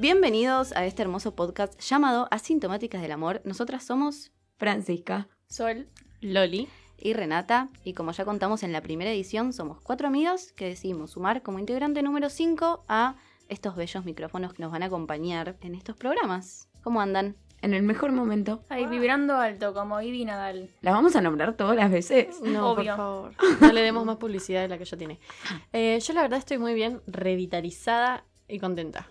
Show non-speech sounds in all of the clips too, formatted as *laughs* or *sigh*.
Bienvenidos a este hermoso podcast llamado Asintomáticas del Amor. Nosotras somos Francisca. Sol. Loli. y Renata, y como ya contamos en la primera edición, somos cuatro amigos que decidimos sumar como integrante número 5 a estos bellos micrófonos que nos van a acompañar en estos programas. ¿Cómo andan? En el mejor momento. Ahí vibrando alto, como Ivy Nadal. La vamos a nombrar todas las veces. No, Obvio. por favor. *laughs* No le demos más publicidad de la que ya tiene. Eh, yo la verdad estoy muy bien revitalizada y contenta.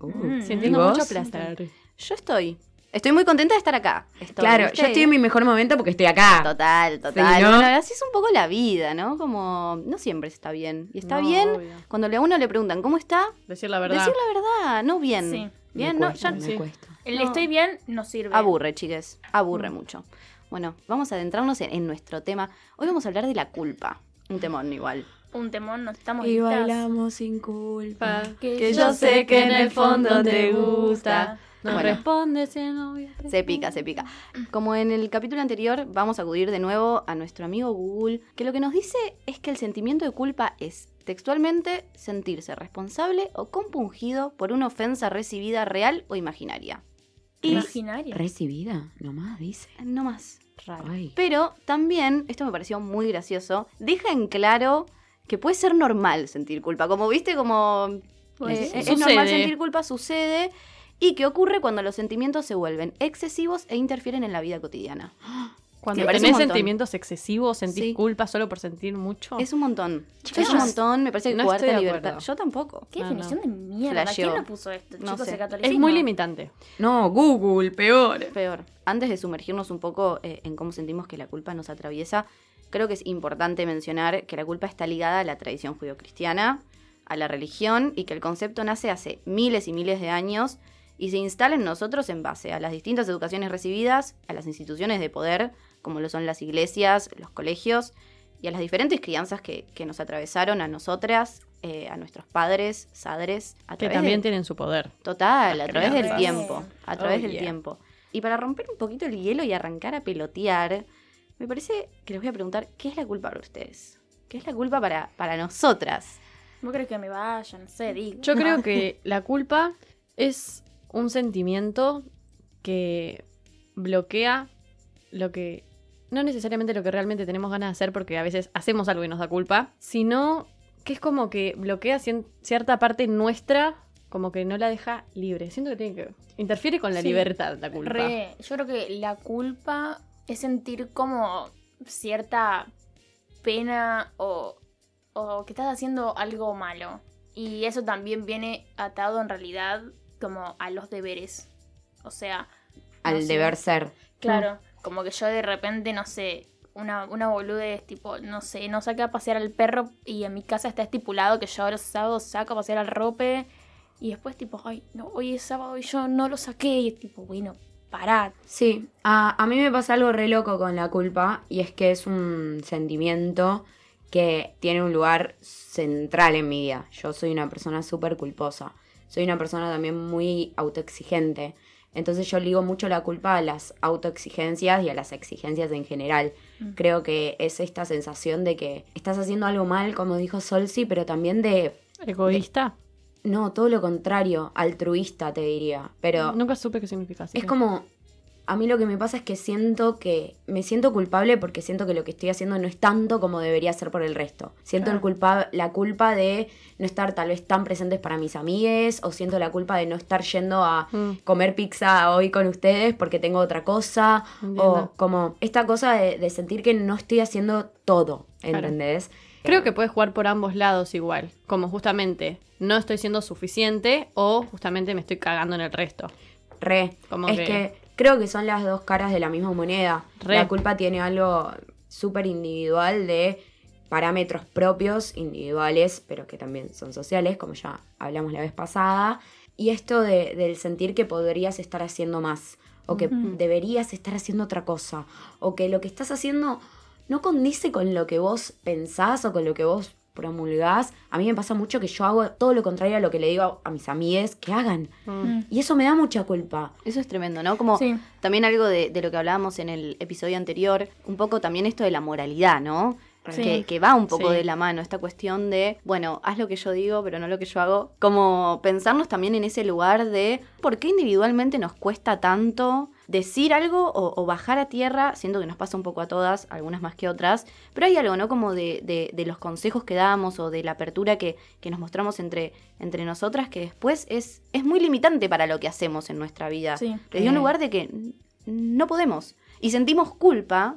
Uh, Mm. ¿y Sintiendo mucho placer. Yo estoy. Estoy muy contenta de estar acá. Estoy, Claro, ¿viste? yo estoy en mi mejor momento porque estoy acá. Total, total. Sí, ¿no? Bueno, así es un poco la vida, ¿no? Como no siempre está bien. Y está No, bien obvio. cuando a uno le preguntan, ¿cómo está? Decir la verdad. Decir la verdad, no bien. Sí. Bien, me no, cuesta, ya sí. cuesta. El estoy bien no sirve. Aburre, chiques. Aburre Mm. mucho. Bueno, vamos a adentrarnos en, en nuestro tema. Hoy vamos a hablar de la culpa. Un temón igual. Un temón, nos estamos Y listas. bailamos sin culpa. Que yo sé que en el fondo te gusta. No Bueno. respondes si no voy a Se pica, se pica. *clears throat* Como en el capítulo anterior, vamos a acudir de nuevo a nuestro amigo Google, que lo que nos dice es que el sentimiento de culpa es, textualmente, sentirse responsable o compungido por una ofensa recibida real o imaginaria. Imaginaria. Recibida, nomás dice. No más. Raro. Ay. Pero también, esto me pareció muy gracioso, deja en claro que puede ser normal sentir culpa. Como viste, como Pues eh, es Sucede. normal sentir culpa, sucede. Y que ocurre cuando los sentimientos se vuelven excesivos e interfieren en la vida cotidiana. *gasps* Cuando tenés sentimientos excesivos, sentís Sí. culpa solo por sentir mucho. Es un montón. Chicas, es un montón, me parece que no cuarta estoy de libertad. acuerdo. Yo tampoco. ¿Qué No, definición no. de mierda? ¿Quién lo puso esto? No Chicos, sé. el es muy limitante. No, Google, peor. Peor. Antes de sumergirnos un poco eh, en cómo sentimos que la culpa nos atraviesa, creo que es importante mencionar que la culpa está ligada a la tradición judio-cristiana, a la religión y que el concepto nace hace miles y miles de años y se instala en nosotros en base a las distintas educaciones recibidas, a las instituciones de poder, como lo son las iglesias, los colegios, y a las diferentes crianzas que, que nos atravesaron a nosotras, eh, a nuestros padres, sadres, a Que también de- tienen su poder. Total, a través del tiempo. A través Oh, del yeah. tiempo. Y para romper un poquito el hielo y arrancar a pelotear, me parece que les voy a preguntar, ¿qué es la culpa para ustedes? ¿Qué es la culpa para, para nosotras? ¿Vos crees que me vayan? No sé, digo. Yo creo que la culpa es un sentimiento que bloquea lo que. No necesariamente lo que realmente tenemos ganas de hacer, porque a veces hacemos algo y nos da culpa, sino que es como que bloquea cierta parte nuestra, como que no la deja libre. Siento que tiene que. Interfiere con la Sí. libertad la culpa. Re, yo creo que la culpa es sentir como cierta pena o, o que estás haciendo algo malo. Y eso también viene atado en realidad como a los deberes. O sea, Al No sé. deber ser. claro, como que yo de repente, no sé, una, una boludez, tipo, no sé, no saqué a pasear al perro y en mi casa está estipulado que yo los sábados saco a pasear al rope. Y después, tipo, ay, no, hoy es sábado y yo no lo saqué. Y es tipo, bueno, pará, Sí, a, a mí me pasa algo re loco con la culpa y es que es un sentimiento que tiene un lugar central en mi vida. Yo soy una persona súper culposa, soy una persona también muy autoexigente. Entonces yo ligo mucho la culpa a las autoexigencias y a las exigencias en general. Mm. Creo que es esta sensación de que estás haciendo algo mal, como dijo Solsi, pero también de... ¿Egoísta? No, todo lo contrario, altruista te diría. Pero Nunca supe qué significa. así es que- como, a mí lo que me pasa es que siento que, me siento culpable porque siento que lo que estoy haciendo no es tanto como debería ser por el resto. Siento el culpa, la culpa de no estar tal vez tan presentes para mis amigues, o siento la culpa de no estar yendo a Mm. comer pizza hoy con ustedes porque tengo otra cosa, Entiendo. o como esta cosa de, de sentir que no estoy haciendo todo, Claro. Creo que puedes jugar por ambos lados igual. Como justamente no estoy siendo suficiente o justamente me estoy cagando en el resto. Re. Como es que- que... creo que son las dos caras de la misma moneda. Re. La culpa tiene algo súper individual de parámetros propios, individuales, pero que también son sociales, como ya hablamos la vez pasada. Y esto de- del sentir que podrías estar haciendo más, o que deberías estar haciendo otra cosa, o que lo que estás haciendo no condice con lo que vos pensás o con lo que vos promulgás. A mí me pasa mucho que yo hago todo lo contrario a lo que le digo a mis amigues que hagan. Mm. Y eso me da mucha culpa. Eso es tremendo, ¿no? Como Sí. también algo de, de lo que hablábamos en el episodio anterior, un poco también esto de la moralidad, ¿no? Sí. que, que va un poco Sí. de la mano, esta cuestión de, bueno, haz lo que yo digo, pero no lo que yo hago. Como pensarnos también en ese lugar de por qué individualmente nos cuesta tanto decir algo o, o bajar a tierra, siento que nos pasa un poco a todas, algunas más que otras, pero hay algo, ¿no? Como de, de- de los consejos que damos o de la apertura que, que nos mostramos entre, entre nosotras, que después es, es muy limitante para lo que hacemos en nuestra vida. Sí. Desde un Eh. lugar de que no podemos. Y sentimos culpa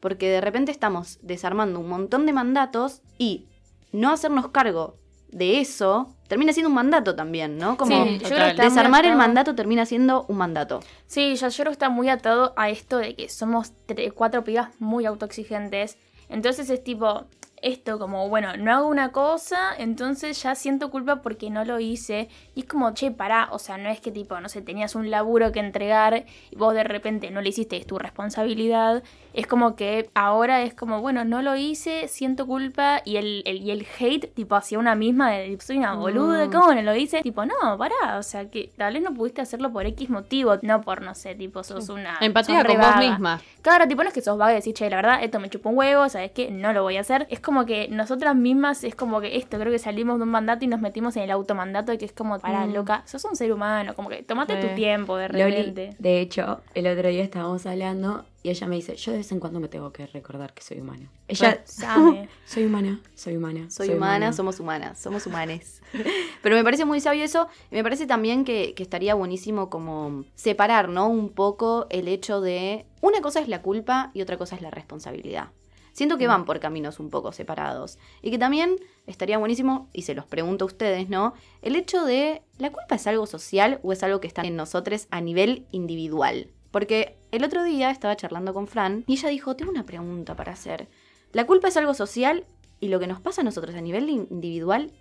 porque de repente estamos desarmando un montón de mandatos y no hacernos cargo de eso termina siendo un mandato también, ¿no? Como Sí, yo creo que total. está muy desarmar el mandato termina siendo un mandato. Sí, ya yo creo que está muy atado a esto de que somos tre- cuatro pibas muy autoexigentes. Entonces es tipo, esto como, bueno, no hago una cosa, entonces ya siento culpa porque no lo hice. Y es como, che, pará, o sea, no es que tipo, no sé, tenías un laburo que entregar y vos de repente no lo hiciste, es tu responsabilidad. Es como que ahora es como, bueno, no lo hice, siento culpa y el, el- y el hate tipo hacia una misma de soy una boluda, Mm. ¿cómo no lo hice? Tipo, no, pará, o sea, que tal vez no pudiste hacerlo por X motivo, no por, no sé, tipo, sos una... Empatía sos con vos misma. Claro, tipo, no es que sos vaga y decís, che, la verdad, esto me chupa un huevo, ¿sabes qué? No lo voy a hacer. Es como que nosotras mismas, es como que esto, creo que salimos de un mandato y nos metimos en el automandato de que es como, pará, Mm. loca, sos un ser humano, como que tomate Sí. tu tiempo de Loli, repente. de hecho, el otro día estábamos hablando y ella me dice, yo de vez en cuando me tengo que recordar que soy humana. Ella, Sabe. *laughs* soy humana, soy humana. Soy, humana, somos humanas, somos humanes. *laughs* Pero me parece muy sabio eso. y Me parece también que, que estaría buenísimo como separar, ¿no? Un poco el hecho de. Una cosa es la culpa y otra cosa es la responsabilidad. Siento que van por caminos un poco separados. Y que también estaría buenísimo, y se los pregunto a ustedes, ¿no? El hecho de. ¿La culpa es algo social o es algo que está en nosotros a nivel individual? Porque el otro día estaba charlando con Fran y ella dijo: Tengo una pregunta para hacer. ¿La culpa es algo social y lo que nos pasa a nosotros a nivel in- individual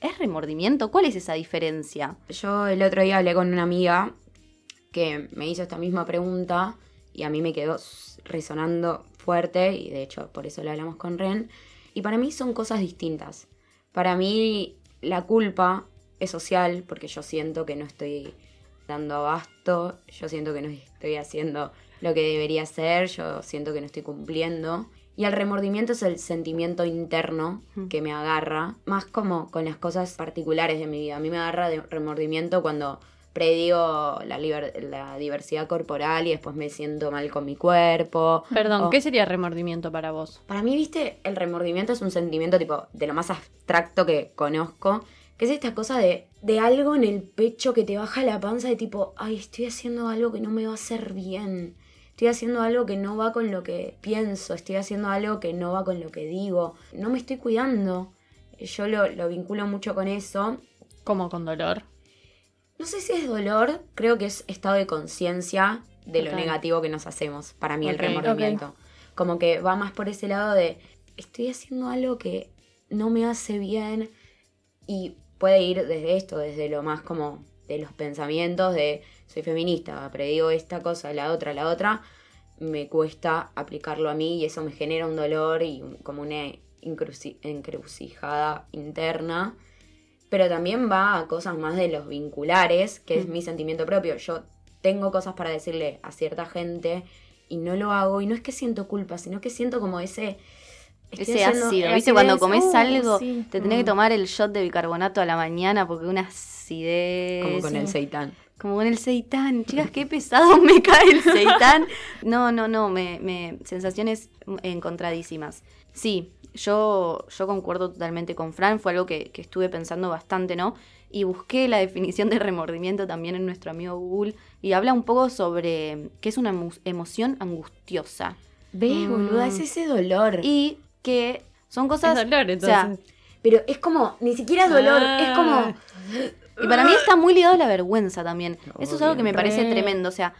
es remordimiento? ¿Cuál es esa diferencia? Yo el otro día hablé con una amiga que me hizo esta misma pregunta y a mí me quedó resonando fuerte y de hecho por eso la hablamos con Ren. Y para mí son cosas distintas. Para mí la culpa es social porque yo siento que no estoy dando abasto, yo siento que no estoy haciendo lo que debería hacer, yo siento que no estoy cumpliendo. Y el remordimiento es el sentimiento interno que me agarra, más como con las cosas particulares de mi vida. A mí me agarra de remordimiento cuando predigo la, diversidad corporal y después me siento mal con mi cuerpo. Perdón, O- ¿qué sería remordimiento para vos? Para mí, viste, el remordimiento es un sentimiento tipo de lo más abstracto que conozco, que es esta cosa de, de algo en el pecho que te baja la panza de tipo, ay, estoy haciendo algo que no me va a hacer bien. Estoy haciendo algo que no va con lo que pienso, estoy haciendo algo que no va con lo que digo, no me estoy cuidando. Yo lo, lo vinculo mucho con eso. Como con dolor. No sé si es dolor, creo que es estado de conciencia de lo negativo que nos hacemos, para mí el remordimiento. Como que va más por ese lado de estoy haciendo algo que no me hace bien y puede ir desde esto, desde lo más como de los pensamientos de soy feminista, predigo esta cosa, la otra, la otra, me cuesta aplicarlo a mí y eso me genera un dolor y como una encruci- encrucijada interna pero también va a cosas más de los vinculares, que es mi sentimiento propio. Yo tengo cosas para decirle a cierta gente y no lo hago, y no es que siento culpa, sino que siento como ese... Ese ácido. ¿Viste? Cuando comes uh, algo, sí. te tenés que Mm. tomar el shot de bicarbonato a la mañana porque una acidez. Como con el seitán. Como con el seitán. Chicas, qué pesado *laughs* me cae el seitán. No, no, no. Me, me, sensaciones encontradísimas. Sí, yo, yo concuerdo totalmente con Fran. Fue algo que, que estuve pensando bastante, ¿no? Y busqué la *laughs* definición de remordimiento también en nuestro amigo Google. Y habla un poco sobre qué es una emo- emoción angustiosa. ¿Ves, Mm. boluda? Es ese dolor. Y que son cosas. es dolor, o sea, entonces. Pero es como, ni siquiera es dolor, Ah. es como... Y para mí está muy ligado a la vergüenza también. Eso es algo que me parece Re. tremendo. O sea,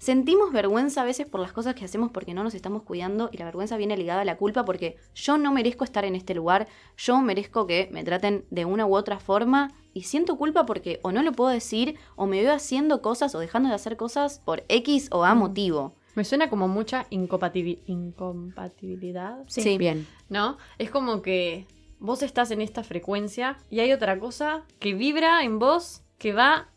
sentimos vergüenza a veces por las cosas que hacemos porque no nos estamos cuidando y la vergüenza viene ligada a la culpa porque yo no merezco estar en este lugar, yo merezco que me traten de una u otra forma y siento culpa porque o no lo puedo decir o me veo haciendo cosas o dejando de hacer cosas por X o A motivo. Me suena como mucha incompatibi- incompatibilidad, Sí. Bien. ¿no? Es como que vos estás en esta frecuencia y hay otra cosa que vibra en vos que va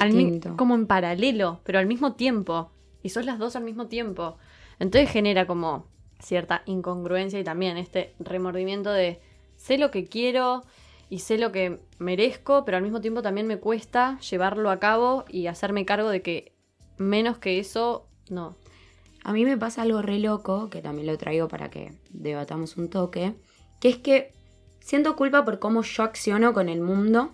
al Distinto. como en paralelo, pero al mismo tiempo. Y sos las dos al mismo tiempo. Entonces genera como cierta incongruencia y también este remordimiento de sé lo que quiero y sé lo que merezco, pero al mismo tiempo también me cuesta llevarlo a cabo y hacerme cargo de que menos que eso, no. A mí me pasa algo re loco, que también lo traigo para que debatamos un toque, que es que siento culpa por cómo yo acciono con el mundo,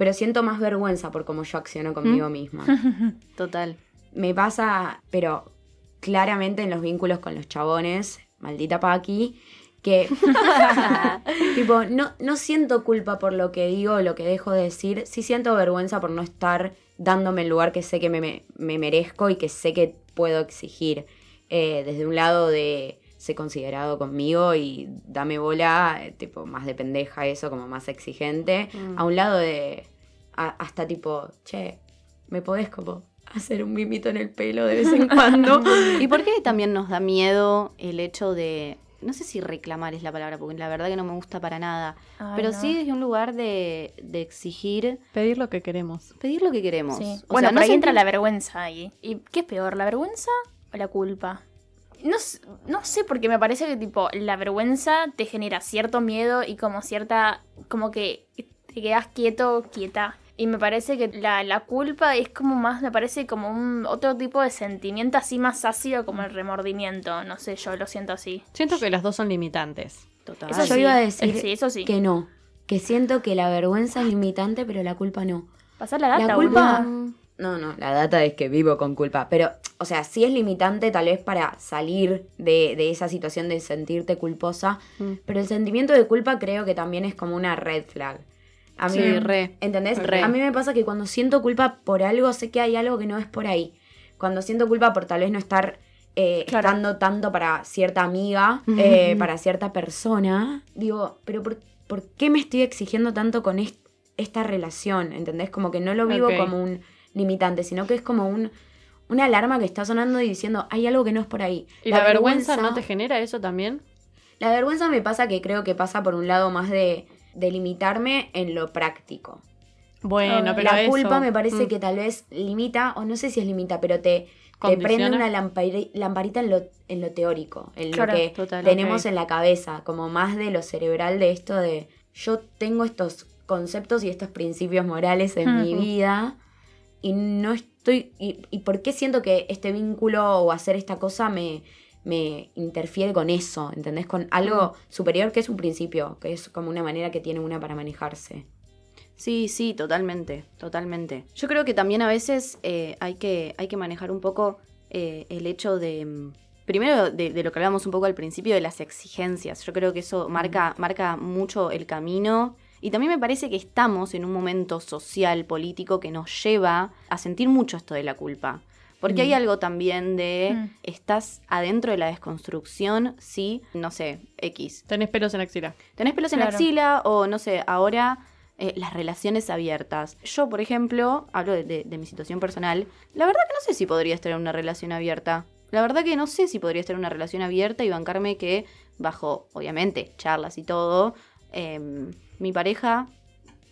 pero siento más vergüenza por cómo yo acciono conmigo misma. *laughs* Total. Me pasa, pero claramente en los vínculos con los chabones, maldita Paqui, que *laughs* *laughs* tipo, no, no siento culpa por lo que digo o lo que dejo de decir, sí siento vergüenza por no estar dándome el lugar que sé que me, me- me merezco y que sé que puedo exigir. Eh, desde un lado de ser considerado conmigo y dame bola, eh, tipo, más de pendeja eso, como más exigente, Mm. a un lado de a- hasta tipo, che, me podés como hacer un mimito en el pelo de vez en cuando. *laughs* *laughs* ¿Y por qué también nos da miedo el hecho de, no sé si reclamar es la palabra, porque la verdad que no me gusta para nada, Ay, pero no. sí desde un lugar de, de exigir, Pedir lo que queremos. pedir lo que queremos. Sí. O Bueno, sea, no ahí entra la vergüenza ahí. ¿Y qué es peor, la vergüenza o la culpa? No, no sé, porque me parece que tipo la vergüenza te genera cierto miedo y como cierta, como que te quedas quieto, quieta. Y me parece que la, la culpa es como más, me parece como un otro tipo de sentimiento así más ácido como el remordimiento. No sé, yo lo siento así. Siento que las dos son limitantes. Total. Eso yo sí, iba a decir sí, eso sí. que no, que siento que la vergüenza es limitante, pero la culpa no. Pasar la data, La culpa-. No, no, la data es que vivo con culpa, pero, o sea, sí es limitante tal vez para salir de, de esa situación de sentirte culposa, Mm. pero el sentimiento de culpa creo que también es como una red flag. A mí, Sí, re. ¿entendés? Re. A mí me pasa que cuando siento culpa por algo, sé que hay algo que no es por ahí. Cuando siento culpa por tal vez no estar eh, Claro. estando tanto para cierta amiga, eh, para cierta persona, digo, pero por, por qué me estoy exigiendo tanto con est- esta relación? ¿Entendés? Como que no lo vivo como un limitante, sino que es como un, una alarma que está sonando y diciendo, hay algo que no es por ahí. ¿Y la, vergüenza, no te genera eso también? La vergüenza me pasa que creo que pasa por un lado más de, de limitarme en lo práctico. Bueno, Ah, pero la eso- culpa me parece Mm. que tal vez limita, o no sé si es limita, pero te, te prende una lampari- lamparita en lo, en lo teórico, en Claro, lo que total, tenemos en la cabeza, como más de lo cerebral de esto de yo tengo estos conceptos y estos principios morales en mi vida y no estoy... Y, y por qué siento que este vínculo o hacer esta cosa me, me interfiere con eso? ¿Entendés? Con algo superior que es un principio, que es como una manera que tiene una para manejarse. Sí, sí, totalmente, totalmente. Yo creo que también a veces eh, hay, que, hay que manejar un poco eh, el hecho de, mm, primero de, de lo que hablábamos un poco al principio, de las exigencias. Yo creo que eso marca, marca mucho el camino. Y también me parece que estamos en un momento social, político, que nos lleva a sentir mucho esto de la culpa. Porque hay algo también de, Mm. estás adentro de la desconstrucción, sí, no sé, X. Tenés pelos en la axila. ¿Tenés pelos en la axila o no sé, ahora eh, las relaciones abiertas? Yo, por ejemplo, hablo de, de- de mi situación personal, la verdad que no sé si podría estar en una relación abierta. La verdad que no sé si podría estar en una relación abierta y bancarme que bajo, obviamente, charlas y todo, em, mi pareja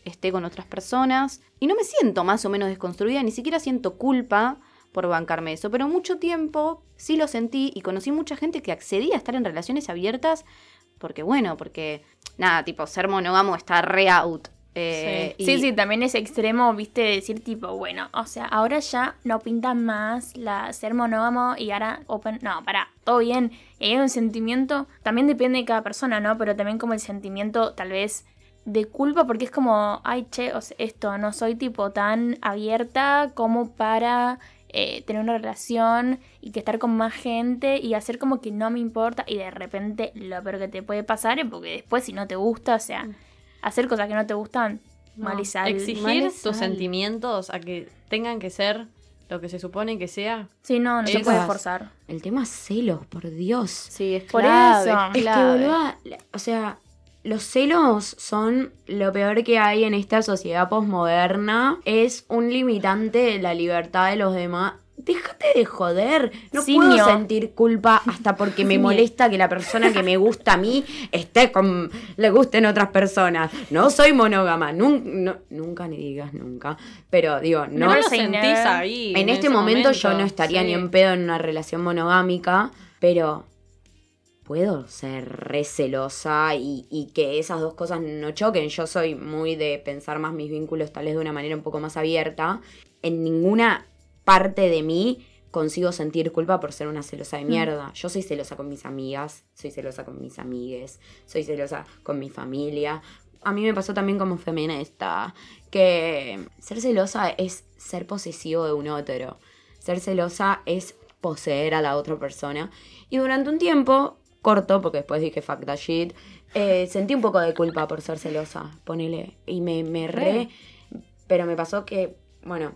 esté con otras personas y no me siento más o menos desconstruida, ni siquiera siento culpa por bancarme eso, pero mucho tiempo sí lo sentí y conocí mucha gente que accedía a estar en relaciones abiertas porque bueno, porque nada, tipo ser monógamo está re out. Eh, y- Sí, sí, también es extremo, viste, decir tipo, bueno, o sea, ahora ya no pinta más la ser monógamo y ahora open. No, para, todo bien. Y hay un sentimiento, también depende de cada persona, ¿no? Pero también como el sentimiento, tal vez, de culpa, porque es como, ay, che, o sea, esto, no soy tipo tan abierta como para eh, tener una relación y que estar con más gente y hacer como que no me importa y de repente lo peor que te puede pasar es porque después si no te gusta, o sea, hacer cosas que no te gustan, mal y sal. Exigir mal y tus sentimientos a que tengan que ser lo que se supone que sea. Sí, no, no se puede forzar. El tema celos, por Dios. Sí, es Por clave, eso. es Es que, boluda, o sea, los celos son lo peor que hay en esta sociedad posmoderna. Es un limitante de la libertad de los demás. Déjate de joder. No Simio. puedo sentir culpa hasta porque me molesta que la persona que me gusta a mí esté con. le gusten otras personas. No soy monógama. nun- no- nunca ni digas nunca. Pero digo, no. No, lo sentís never. ahí. En este momento, yo no estaría sí. ni en pedo en una relación monogámica, pero puedo ser re celosa y, y que esas dos cosas no choquen. Yo soy muy de pensar más mis vínculos tal vez de una manera un poco más abierta. En ninguna parte de mí consigo sentir culpa por ser una celosa de mierda. Yo soy celosa con mis amigas, soy celosa con mis amigues, soy celosa con mi familia. A mí me pasó también como feminista que ser celosa es ser posesivo de un otro. Ser celosa es poseer a la otra persona. Y durante un tiempo, corto, porque después dije fuck that shit, eh, sentí un poco de culpa por ser celosa, ponele. Y me, me re... Pero me pasó que, bueno,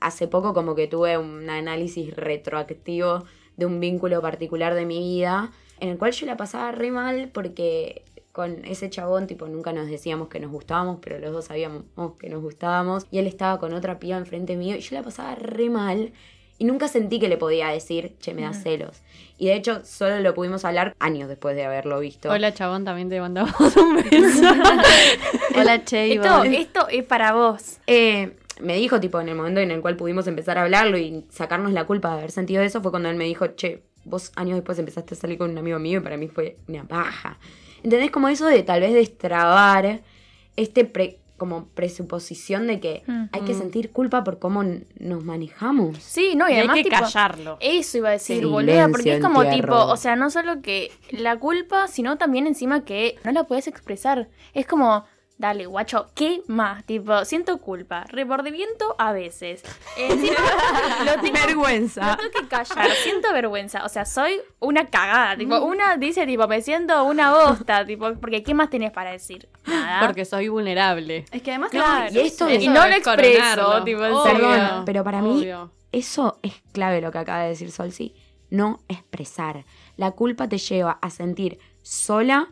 hace poco como que tuve un análisis retroactivo de un vínculo particular de mi vida, en el cual yo la pasaba re mal porque con ese chabón, tipo, nunca nos decíamos que nos gustábamos, pero los dos sabíamos que nos gustábamos. Y él estaba con otra piba enfrente mío y yo la pasaba re mal. Y nunca sentí que le podía decir, che, me da celos. Y de hecho, solo lo pudimos hablar años después de haberlo visto. Hola, chabón, también te mandamos *laughs* un beso. *laughs* Hola, Che. Esto, esto es para vos. Eh, me dijo, tipo, en el momento en el cual pudimos empezar a hablarlo y sacarnos la culpa de haber sentido eso, fue cuando él me dijo, che, vos años después empezaste a salir con un amigo mío y para mí fue una paja. ¿Entendés? Como eso de tal vez destrabar este pre- como presuposición de que hay que sentir culpa por cómo nos manejamos. Sí, no, y, y hay además que tipo, callarlo. Eso iba a decir, boluda, porque es como entierro. tipo, o sea, no solo que la culpa, sino también encima que no la puedes expresar. Es como, dale, guacho, ¿qué más? Tipo, siento culpa, remordimiento a veces. Encima, *laughs* lo tengo, Vergüenza. lo tengo que callar, siento vergüenza. O sea, soy una cagada. Tipo, una dice, tipo, me siento una bosta, *laughs* tipo, porque ¿qué más tenés para decir? Nada. Porque soy vulnerable. Es que además Claro, y esto y no lo es expreso, tipo, en Obvio. serio. Perdón, pero para mí eso es clave lo que acaba de decir Solsi. No expresar. La culpa te lleva a sentir sola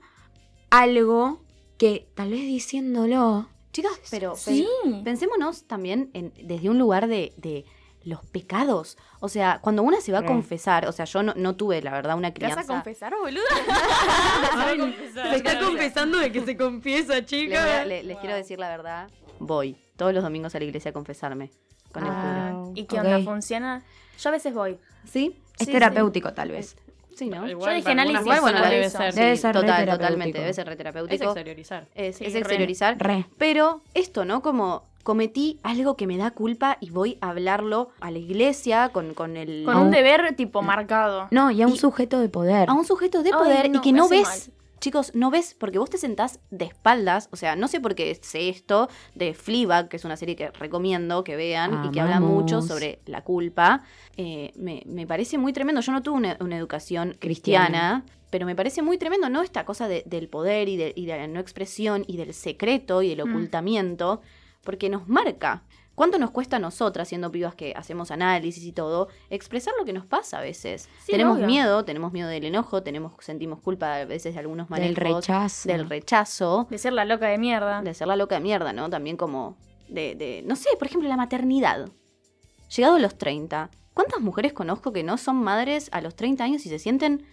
algo que tal vez diciéndolo. Chicas, pero Sí. pen- pensémonos también en- desde un lugar de, de los pecados. O sea, cuando una se va a confesar, o sea, yo no, no tuve, la verdad, una ¿Te vas crianza. a confesar, boluda? *laughs* Se está confesando de que se confiesa, Les, chica. le- les quiero decir la verdad. Voy todos los domingos a la iglesia a confesarme con el cura. ¿Y qué onda? ¿Funciona? Yo a veces voy. ¿Sí? Es Sí, terapéutico tal vez. Sí, ¿no? Yo dije análisis, bueno, debe ser. Debe Sí, ser total, totalmente. Debe ser re Es exteriorizar. Es, Sí, es re. exteriorizar. Re. Pero esto, ¿no? Como cometí algo que me da culpa y voy a hablarlo a la iglesia con, con el... Con un un- deber tipo marcado. No, y a un Y- sujeto de poder. a un sujeto de Ay, poder no, y que no ves, chicos, no ves, porque vos te sentás de espaldas, o sea, no sé por qué sé esto, de Fleabag, que es una serie que recomiendo que vean y que habla mucho sobre la culpa, eh, me, me parece muy tremendo. Yo no tuve una, una educación cristiana, Cristiana. pero me parece muy tremendo, ¿no? Esta cosa de- del poder y de, y de la no expresión y del secreto y del Mm. ocultamiento, porque nos marca. ¿Cuánto nos cuesta a nosotras, siendo pibas que hacemos análisis y todo, expresar lo que nos pasa a veces? Sí, tenemos obvio. miedo, tenemos miedo del enojo, tenemos, sentimos culpa a veces de algunos del manejos. rechazo. Del rechazo. De ser la loca de mierda. De ser la loca de mierda, ¿no? También como de, de, no sé, por ejemplo, la maternidad. Llegado a los 30, ¿cuántas mujeres conozco que no son madres a los 30 años y se sienten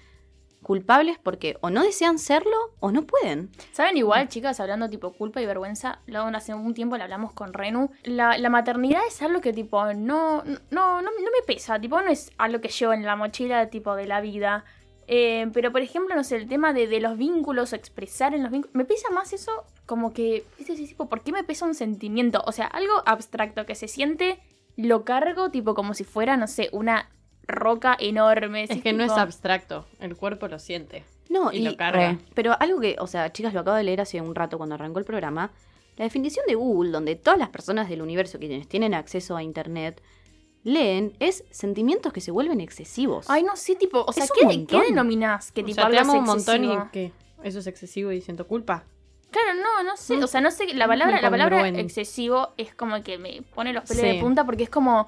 culpables porque o no desean serlo o no pueden? ¿Saben igual, chicas, hablando tipo culpa y vergüenza? Lo, hace un tiempo le hablamos con Renu. La, maternidad es algo que tipo no, no, no, no me pesa. Tipo, no es algo que llevo en la mochila tipo de la vida. Eh, pero por ejemplo, no sé, el tema de, los vínculos, expresar en los vínculos. Me pesa más eso como que, tipo, ¿por qué me pesa un sentimiento? O sea, algo abstracto que se siente, lo cargo tipo como si fuera, no sé, una roca enorme. Es ¿sí? que no es abstracto. El cuerpo lo siente. No, Y y, lo carga. re. pero algo que, o sea, chicas, lo acabo de leer hace un rato cuando arrancó el programa. La definición de Google, donde todas las personas del universo que quienes tienen acceso a Internet leen, es sentimientos que se vuelven excesivos. Ay, no sé, tipo, o sea, ¿qué. ¿qué denominás? Que O tipo sea, te amo un montón y excesivo? que eso es excesivo y siento culpa. Claro, no, no sé. O sea, no sé, la Mm, palabra, la palabra excesivo es como que me pone los pelos Sí. de punta porque es como.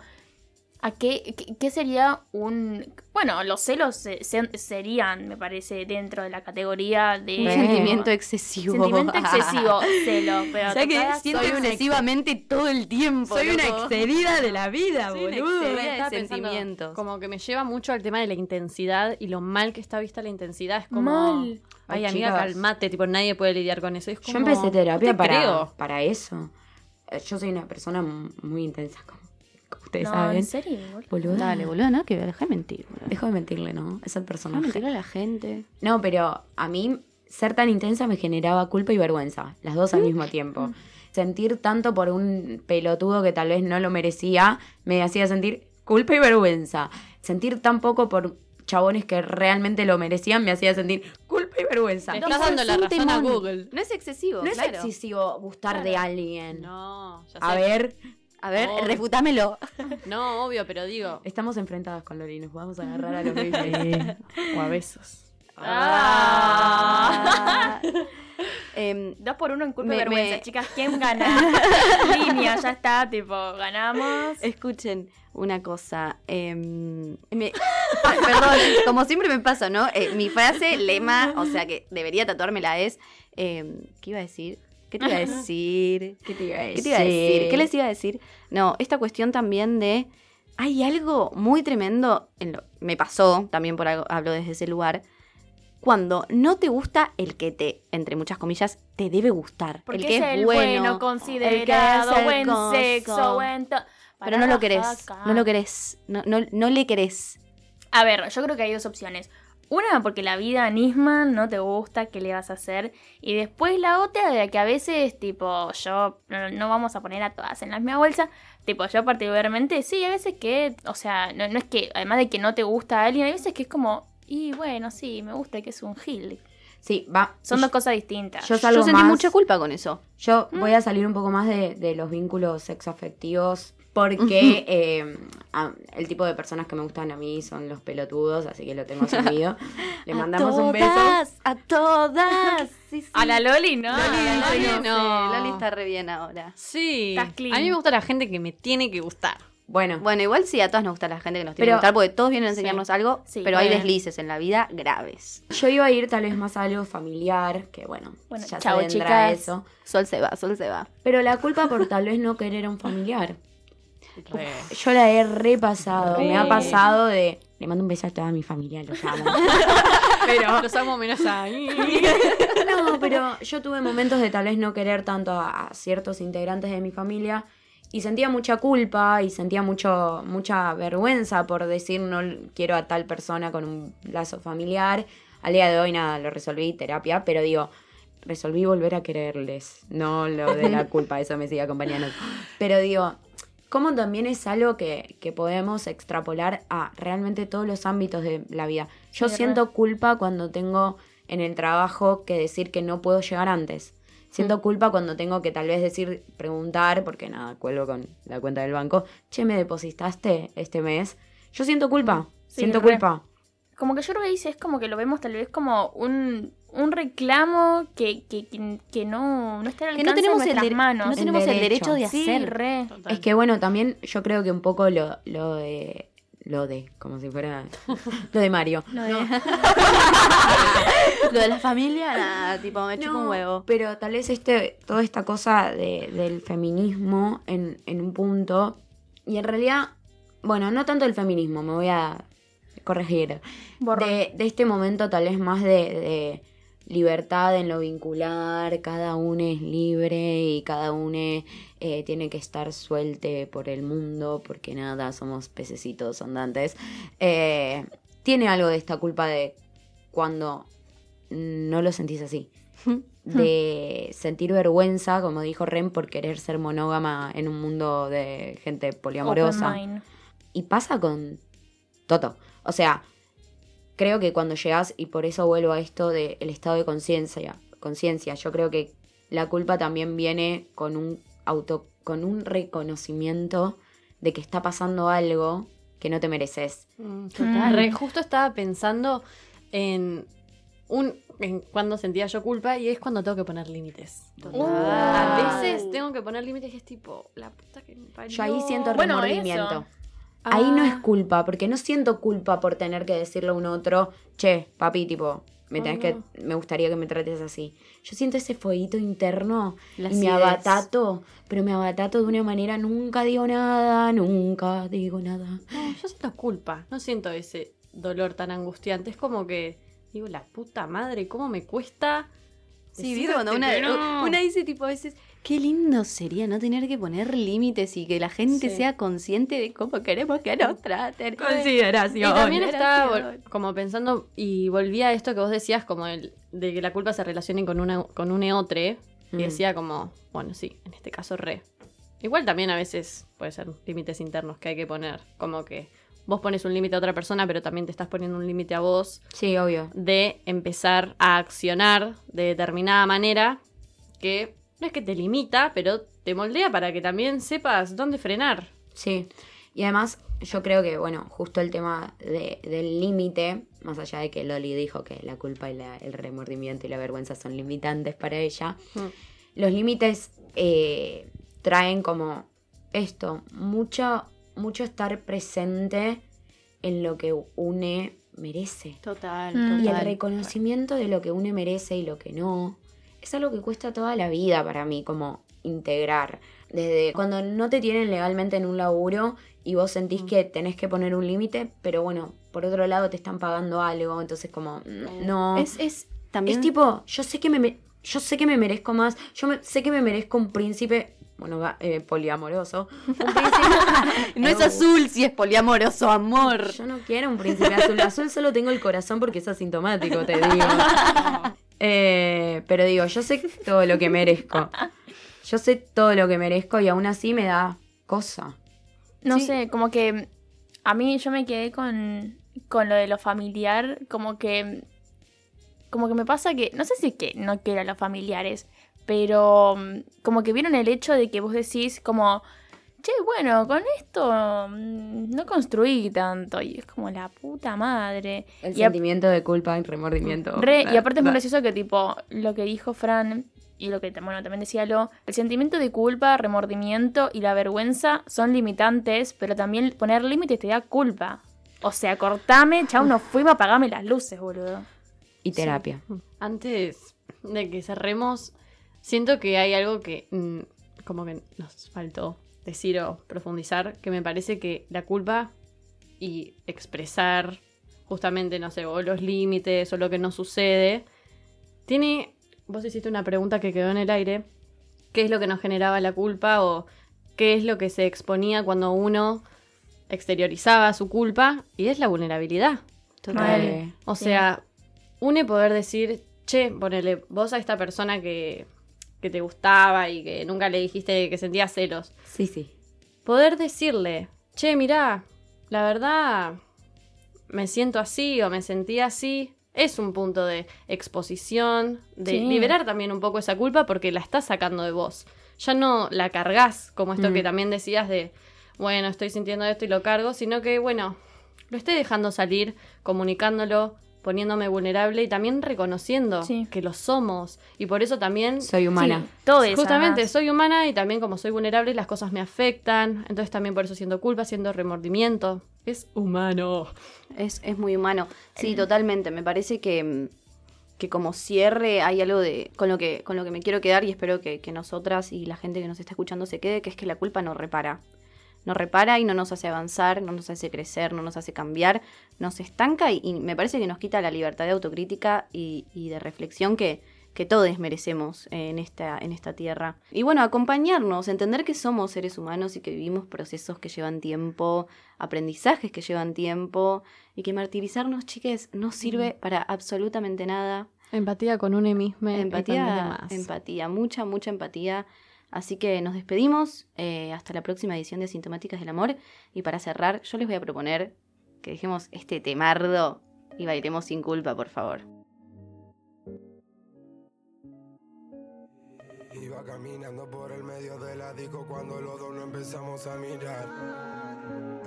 ¿A qué, qué, qué sería un. Bueno, los celos se- se- serían, me parece, dentro de la categoría de. un sentimiento excesivo. Sentimiento excesivo, *laughs* celo. Pero sea que siento excesivamente todo el tiempo. Soy una excedida de la vida, Soy una boludo. excedida de sentimientos. Como que me lleva mucho al tema de la intensidad y lo mal que está vista la intensidad. Es como. Mal. Ay, Ay, amiga, calmate. Tipo, nadie puede lidiar con eso. Es Yo como, empecé terapia te para, creo. para eso. Eh, Yo soy una persona muy intensa, como Ustedes No, saben. ¿en serio? boludo? Dale, boludo, no, que deja de mentir, boludo. Dejo de mentirle, ¿no? Es el Deja de personaje. mentirle a la gente. No, pero a mí ser tan intensa me generaba culpa y vergüenza, las dos al mismo tiempo. Sentir tanto por un pelotudo que tal vez no lo merecía me hacía sentir culpa y vergüenza. Sentir tan poco por chabones que realmente lo merecían me hacía sentir culpa y vergüenza. No, estás dando la razón a. Google. No es excesivo, no es excesivo gustar de alguien. No, ya A sé. ver, A ver, No. refutámelo. *laughs* No, obvio, pero digo. estamos enfrentadas con Lori, nos vamos a agarrar a los bifes. *laughs* O a besos. Ah. *laughs* Em, Dos por uno en culpa Me- y vergüenza, me- chicas. ¿Quién gana? Línea, ya está, tipo, ganamos. escuchen una cosa. em, me- perdón, como siempre me pasa, ¿no? Eh, mi frase, lema, o sea que debería tatuármela es. em, ¿Qué iba a decir? ¿Qué te iba a *laughs* decir? ¿Qué te iba a ¿Qué te iba a decir? ¿Qué les iba a decir? No, esta cuestión también de. Hay algo muy tremendo. En lo, me pasó, también por algo, hablo desde ese lugar. Cuando no te gusta el que te, entre muchas comillas, te debe gustar. Porque el que es, el bueno, considerado, el que buen coso. sexo, buen... Pero no lo querés. acá. No lo querés. No, no, no le querés. A ver, yo creo que hay dos opciones. Una, porque la vida Nisman no te gusta, ¿qué le vas a hacer? Y después la otra, de que a veces, tipo, yo, no, no vamos a poner a todas en la misma bolsa, tipo, yo particularmente, sí, hay veces que, o sea, no, no es que, además de que no te gusta a alguien, hay veces que es como, y bueno, sí, me gusta que es un gil. Sí, va. Son dos cosas distintas. Yo Yo salgo sentí más- mucha culpa con eso. Yo voy a salir un poco más de, de los vínculos sexoafectivos porque eh, a- el tipo de personas que me gustan a mí son los pelotudos, así que lo tengo *laughs* asumido. Le mandamos un beso. todas, A todas. Sí, *laughs* sí. A la Loli, ¿no? Loli, A la Loli, Loli, no. Loli está re bien ahora. Sí. Estás clean. A mí me gusta la gente que me tiene que gustar. Bueno, Bueno, igual sí, a todas nos gusta la gente que nos tiene Pero- que gustar, porque todos vienen a enseñarnos algo, Sí. pero hay deslices en la vida graves. yo iba a ir tal vez más a algo familiar, que bueno, Bueno, ya chao, se vendrá chicas. eso. Sol se va, sol se va. Pero la culpa por tal vez no querer a un familiar. Re. Yo la he repasado, me ha pasado de... Le mando un beso a toda mi familia, los amo. *laughs* Pero *laughs* los amo menos a mí. No, pero yo tuve momentos de tal vez no querer tanto a, a ciertos integrantes de mi familia y sentía mucha culpa y sentía mucho, mucha vergüenza por decir no quiero a tal persona con un lazo familiar. Al día de hoy nada, lo resolví, terapia, pero digo, resolví volver a quererles, no lo de la culpa, eso me sigue acompañando. Pero digo, ¿cómo también es algo que, que podemos extrapolar a realmente todos los ámbitos de la vida? Yo Sí, siento culpa cuando tengo en el trabajo que decir que no puedo llegar antes. Siento culpa cuando tengo que tal vez decir, preguntar, porque nada, cuelgo con la cuenta del banco, che, ¿me depositaste este mes? Yo siento culpa, Sí, siento re. culpa. Como que yo creo que dice, es como que lo vemos tal vez como un, un reclamo que, que, que, que no, no está al Que no alcance tenemos, de el, nuestras manos. no tenemos el derecho. derecho de sí, hacer. re. Es que bueno, también yo creo que un poco lo, lo de... Lo de, como si fuera... *laughs* lo de Mario. Lo de- *laughs* Lo de la familia, nada, tipo, me chupa un No, huevo. Pero tal vez este, toda esta cosa de- del feminismo en, en un punto. Y en realidad, bueno, no tanto el feminismo, me voy a corregir. De, de este momento tal vez más de, de libertad en lo vincular, cada uno es libre y cada uno eh, tiene que estar suelte por el mundo, porque nada, somos pececitos andantes. Eh, tiene algo de esta culpa de cuando no lo sentís así. *laughs* De sentir vergüenza, como dijo Ren, por querer ser monógama en un mundo de gente poliamorosa. Y pasa con Toto. O sea, creo que cuando llegas, y por eso vuelvo a esto del estado de conciencia, conciencia, yo creo que la culpa también viene con un auto, con un reconocimiento de que está pasando algo que no te mereces. Total. Re, justo estaba pensando en un en cuando sentía yo culpa y es cuando tengo que poner límites. Uh. A veces tengo que poner límites y es tipo, la puta que me parió. Yo ahí siento Bueno, Ahí no Ah. es culpa, porque no siento culpa por tener que decirle a un otro, che, papi, tipo, me tenés que, me gustaría que me trates así. Yo siento ese fueguito interno y me abatato, pero me abatato de una manera, nunca digo nada, nunca digo nada. No, yo siento culpa, no siento ese dolor tan angustiante. Es como que digo, la puta madre, ¿cómo me cuesta? Sí, viste cuando una, que no? una dice tipo a veces, Qué lindo sería no tener que poner límites y que la gente Sí. sea consciente de cómo queremos que nos traten. Y Consideración. también estaba como pensando, y volvía a esto que vos decías, como el, de que la culpa se relacione con, una, con un eotre, Mm. y decía como, bueno, sí, en este caso re. Igual también a veces puede ser límites internos que hay que poner, como que vos pones un límite a otra persona, pero también te estás poniendo un límite a vos Sí, obvio. de empezar a accionar de determinada manera que no es que te limita, pero te moldea para que también sepas dónde frenar. Sí. Y además, yo creo que, bueno, justo el tema de- del límite, más allá de que Loli dijo que la culpa y la- el remordimiento y la vergüenza son limitantes para ella, los límites eh, traen como esto, mucho, mucho estar presente en lo que une merece. Total, Mm. Y el total. reconocimiento de lo que une merece y lo que no. Es algo que cuesta toda la vida para mí, como integrar. Desde cuando no te tienen legalmente en un laburo y vos sentís que tenés que poner un límite, pero bueno, por otro lado te están pagando algo, entonces como, mm, no. Es, es también Es tipo, yo sé que me, yo sé que me merezco más, yo me- sé que me merezco un príncipe, bueno, eh, poliamoroso. *laughs* Un príncipe. *laughs* No es azul si es poliamoroso, amor. Yo no quiero un príncipe azul. Azul solo tengo el corazón porque es asintomático, te digo. *laughs* Eh, pero digo, yo sé todo lo que merezco. *laughs* Yo sé todo lo que merezco y aún así me da cosa. No Sí. sé, como que a mí yo me quedé con, con lo de lo familiar, como que como que me pasa que no sé si es que no quiero a los familiares, pero mm, como que vieron el hecho de que vos decís como che, bueno, con esto mm, no construí tanto y es como la puta madre. El Y sentimiento de culpa y remordimiento. Re, y aparte es muy gracioso que tipo lo que dijo Fran y lo que bueno, también decía Lo, el sentimiento de culpa, remordimiento y la vergüenza son limitantes, pero también poner límites te da culpa. O sea, cortame, chau, nos *laughs* fuimos, apagame las luces, boludo. Y terapia. Antes de que cerremos, siento que hay algo que mm, como que nos faltó decir o profundizar, que me parece que la culpa y expresar justamente, no sé, o los límites o lo que no sucede, tiene, vos hiciste una pregunta que quedó en el aire, ¿qué es lo que nos generaba la culpa o qué es lo que se exponía cuando uno exteriorizaba su culpa? Y es la vulnerabilidad. Total. O Sí. sea, une poder decir, che, ponele vos a esta persona que, que te gustaba y que nunca le dijiste que sentías celos. sí, sí. Poder decirle, che, mirá, la verdad me siento así o me sentí así. Es un punto de exposición, de Sí. liberar también un poco esa culpa porque la estás sacando de vos. Ya no la cargas como esto Mm. que también decías de, bueno, estoy sintiendo esto y lo cargo, sino que, bueno, lo estoy dejando salir, comunicándolo, poniéndome vulnerable y también reconociendo Sí. que lo somos. Y por eso también Soy humana. Sí, todo eso. Justamente, además. soy humana y también como soy vulnerable, las cosas me afectan. Entonces también por eso siento culpa, siento remordimiento. Es humano. Es, es muy humano. Sí, totalmente. Me parece que, que como cierre hay algo de con lo que, con lo que me quiero quedar y espero que, que nosotras y la gente que nos está escuchando se quede, que es que la culpa no repara. No repara y no nos hace avanzar, no nos hace crecer, no nos hace cambiar, nos estanca y, y me parece que nos quita la libertad de autocrítica y, y de reflexión que, que todos merecemos en esta, en esta tierra. Y bueno, acompañarnos, entender que somos seres humanos y que vivimos procesos que llevan tiempo, aprendizajes que llevan tiempo y que martirizarnos, chiques, no sirve para absolutamente nada. Empatía con uno mismo. Empatía, empatía, mucha, mucha empatía. Así que nos despedimos eh, hasta la próxima edición de Asintomáticas del Amor. Y para cerrar, yo les voy a proponer que dejemos este temardo y bailemos sin culpa, por favor. Caminando por el medio de la disco cuando los dos no empezamos a mirar.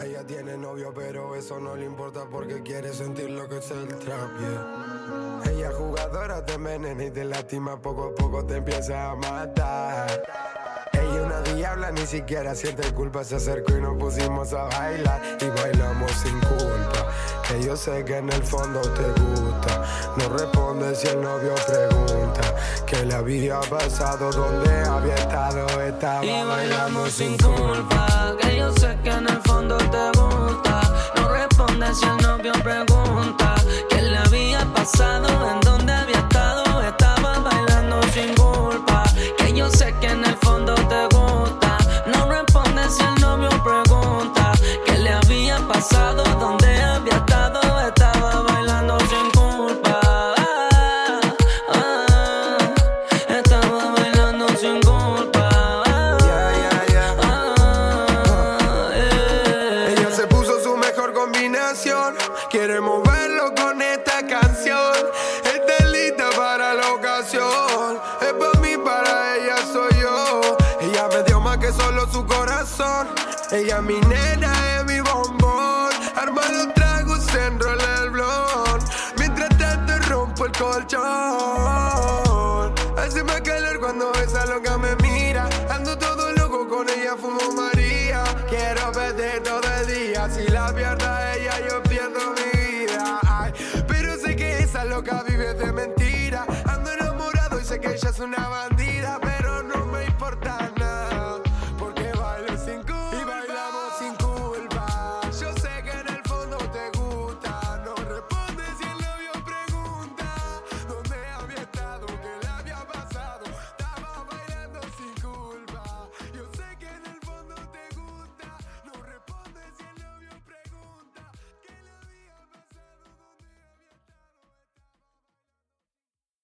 Ella tiene novio, pero eso no le importa porque quiere sentir lo que es el trap, yeah. Ella jugadora te envenena y te lastima, poco a poco te empieza a matar. Ella una diabla, ni siquiera siente culpa, se acercó y nos pusimos a bailar y bailamos sin culpa. Que yo sé que en el fondo te gusta, no responde si el novio pregunta que le había pasado, donde había estado, estaba Y bailamos sin culpa. que yo sé que en el fondo te gusta. No responde si el novio pregunta qué le había pasado, en dónde corazón. Ella mi nena, es mi bombón. Arma los tragos, se enrola el blon. Mientras tanto rompo el colchón. Hace más calor cuando esa loca me